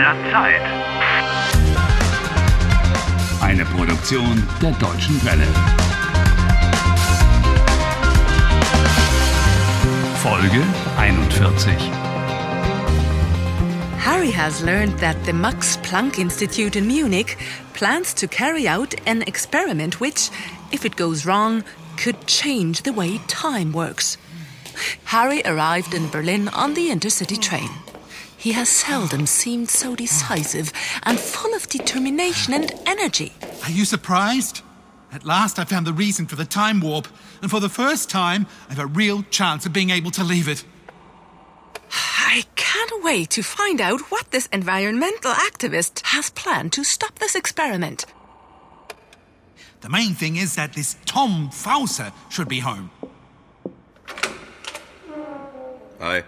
der Zeit. Eine Produktion der Deutschen Welle. Folge 41. Harry has learned that the Max Planck Institute in Munich plans to carry out an experiment which, if it goes wrong, could change the way time works. Harry arrived in Berlin on the intercity train. He has seldom seemed so decisive and full of determination and energy. Are you surprised? At last I found the reason for the time warp, and for the first time, I have a real chance of being able to leave it. I can't wait to find out what this environmental activist has planned to stop this experiment. The main thing is that this Tom Fauser should be home. Hi.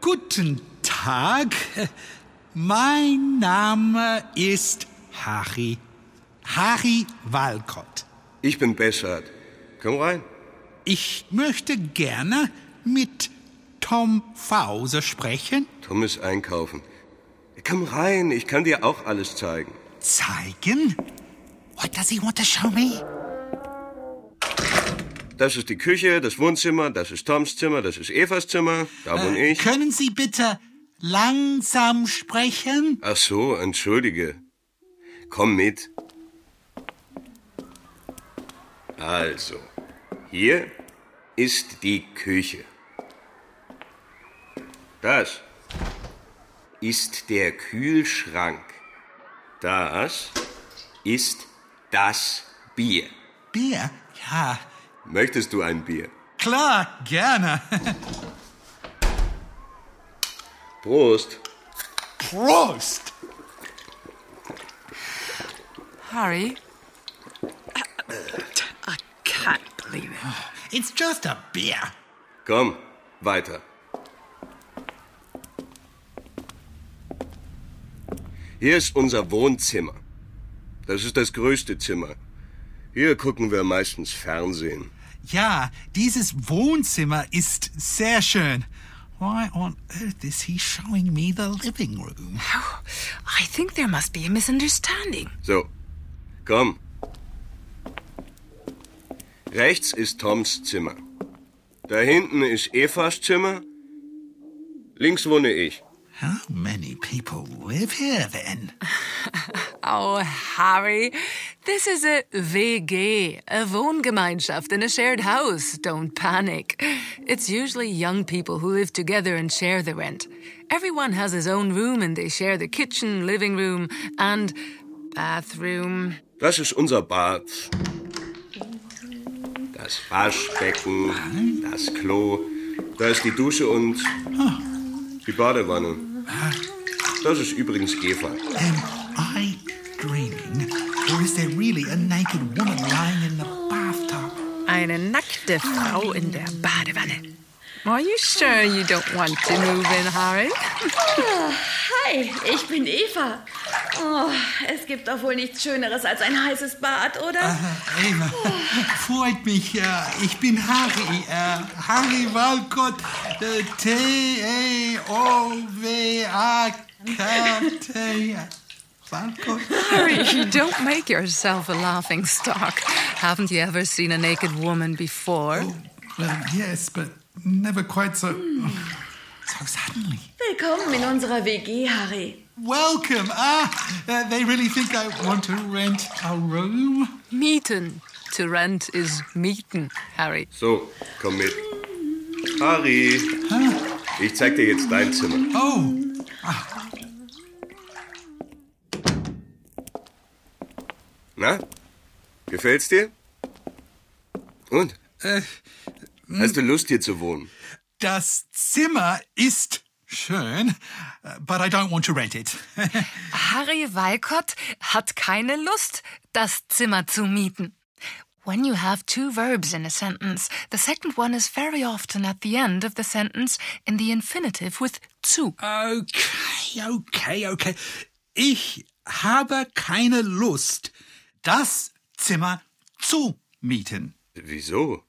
Guten Tag. Mein Name ist Harry. Harry Walcott. Ich bin Bessert. Komm rein. Ich möchte gerne mit Tom Fauser sprechen. Tom ist einkaufen. Komm rein, ich kann dir auch alles zeigen. Zeigen? What does he want to show me? Das ist die Küche, das Wohnzimmer, das ist Toms Zimmer, das ist Evas Zimmer, da wohne Äh, ich. Können Sie bitte langsam sprechen? Ach so, entschuldige. Komm mit. Also, hier ist die Küche. Das ist der Kühlschrank. Das ist das Bier. Bier? Ja, Möchtest du ein Bier? klar, gerne. Prost. Prost! Harry? I can't believe it. It's just a beer. Komm, weiter. Hier ist unser Wohnzimmer. Das ist das größte Zimmer. Hier gucken wir meistens Fernsehen. Ja, dieses Wohnzimmer ist sehr schön. Why on earth is he showing me the living room? I think there must be a misunderstanding. So, komm. Rechts ist Toms Zimmer. Da hinten ist Evas Zimmer. Links wohne ich. How many people live here then? Oh, Harry, this is a WG, a Wohngemeinschaft in a shared house. Don't panic. It's usually young people who live together and share the rent. Everyone has his own room and they share the kitchen, living room, and bathroom. Das ist unser Bad. Das Waschbecken, das Klo. Da ist die Dusche und die Badewanne. Das ist übrigens Eva. Am I dreaming? Or is there really a naked woman lying in the bathtub? Eine nackte Frau in der Badewanne. Are you sure you don't want to move in, Harry? Hi, ich bin Eva. Oh, es gibt doch wohl nichts Schöneres als ein heißes Bad, oder? Äh, Eva, freut mich. Äh, ich bin Harry. Äh, Harry Walcott. Äh, T-E-O-W-A-K-T. Walcott. Harry, you don't make yourself a laughing stock. Haven't you ever seen a naked woman before? Well, yes, but never quite so. So suddenly. Willkommen in unserer WG, Harry. Welcome. Ah, uh, they really think I want to rent a room? Mieten. To rent is mieten, Harry. So, komm mit. Harry, ich zeig dir jetzt dein Zimmer. Oh, Na? Gefällt's dir? Und? Hast du Lust, hier zu wohnen? das Zimmer ist schön, but I don't want to rent it. Harry Walcott hat keine Lust, das Zimmer zu mieten. When you have two verbs in a sentence, the second one is very often at the end of the sentence in the infinitive with zu. okay, okay, okay. Ich habe keine Lust, das Zimmer zu mieten. Wieso?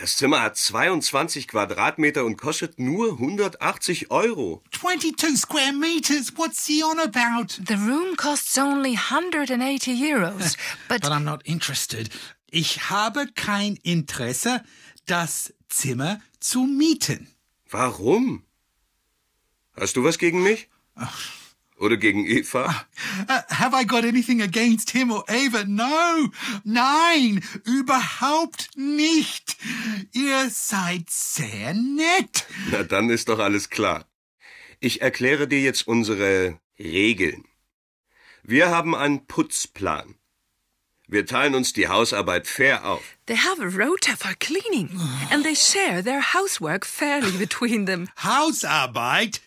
Das Zimmer hat 22 Quadratmeter und kostet nur 180 Euro. 22 square meters. What's he on about? The room costs only 180 euros, but But I'm not interested. Ich habe kein Interesse, das Zimmer zu mieten. Warum? Hast du was gegen mich? Oder gegen Eva? Uh, have I got anything against him or Ava? No, nein, überhaupt nicht. Ihr seid sehr nett. Na, dann ist doch alles klar. Ich erkläre dir jetzt unsere Regeln. Wir haben einen Putzplan. Wir teilen uns die Hausarbeit fair auf. they have a rota for cleaning, and they share their housework fairly between them. Hausarbeit?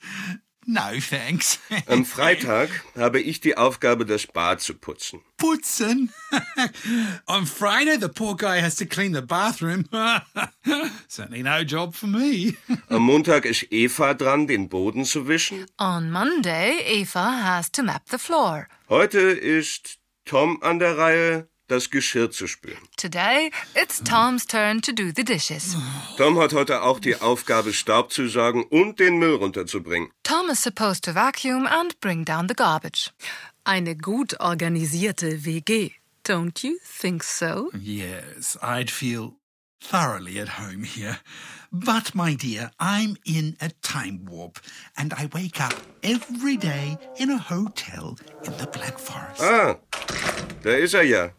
No, thanks. Am Freitag habe ich die Aufgabe, das Bad zu putzen. Putzen. On Friday, the poor guy has to clean the bathroom. Certainly no job for me. Am Montag ist Eva dran, den Boden zu wischen. On Monday, Eva has to map the floor. Heute ist Tom an der Reihe, das Geschirr zu spülen. Today, it's Tom's turn to do the dishes. Tom hat heute auch die Aufgabe, Staub zu saugen und den Müll runterzubringen. Tom is supposed to vacuum and bring down the garbage. Eine gut organisierte WG. Don't you think so? Yes, I'd feel thoroughly at home here. But, my dear, I'm in a time warp, and I wake up every day in a hotel in the Black Forest. Ah, da ist er ja.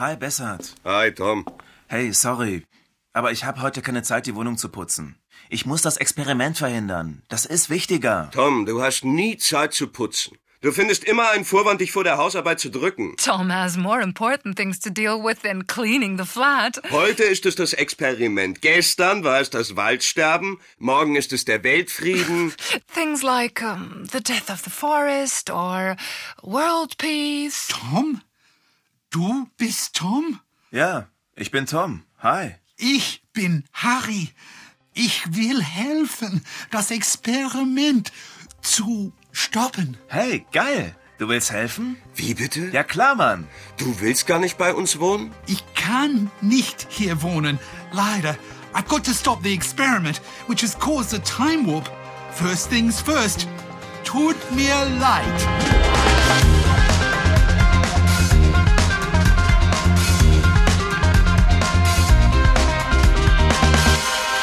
Hi, Bessert. Hi, Tom. Hey, sorry. Aber ich habe heute keine Zeit, die Wohnung zu putzen. Ich muss das Experiment verhindern. Das ist wichtiger. Tom, du hast nie Zeit zu putzen. Du findest immer einen Vorwand, dich vor der Hausarbeit zu drücken. Tom has more important things to deal with than cleaning the flat. Heute ist es das Experiment. Gestern war es das Waldsterben. Morgen ist es der Weltfrieden. Things like um, the death of the forest or world peace. Tom? Du bist Tom? Ja, ich bin Tom. Hi. Ich bin Harry. Ich will helfen, das Experiment zu stoppen. Hey, geil. Du willst helfen? Wie bitte? Ja klar, Mann. Du willst gar nicht bei uns wohnen? Ich kann nicht hier wohnen. Leider. I've got to stop the experiment, which has caused a time warp. First things first. Tut mir leid.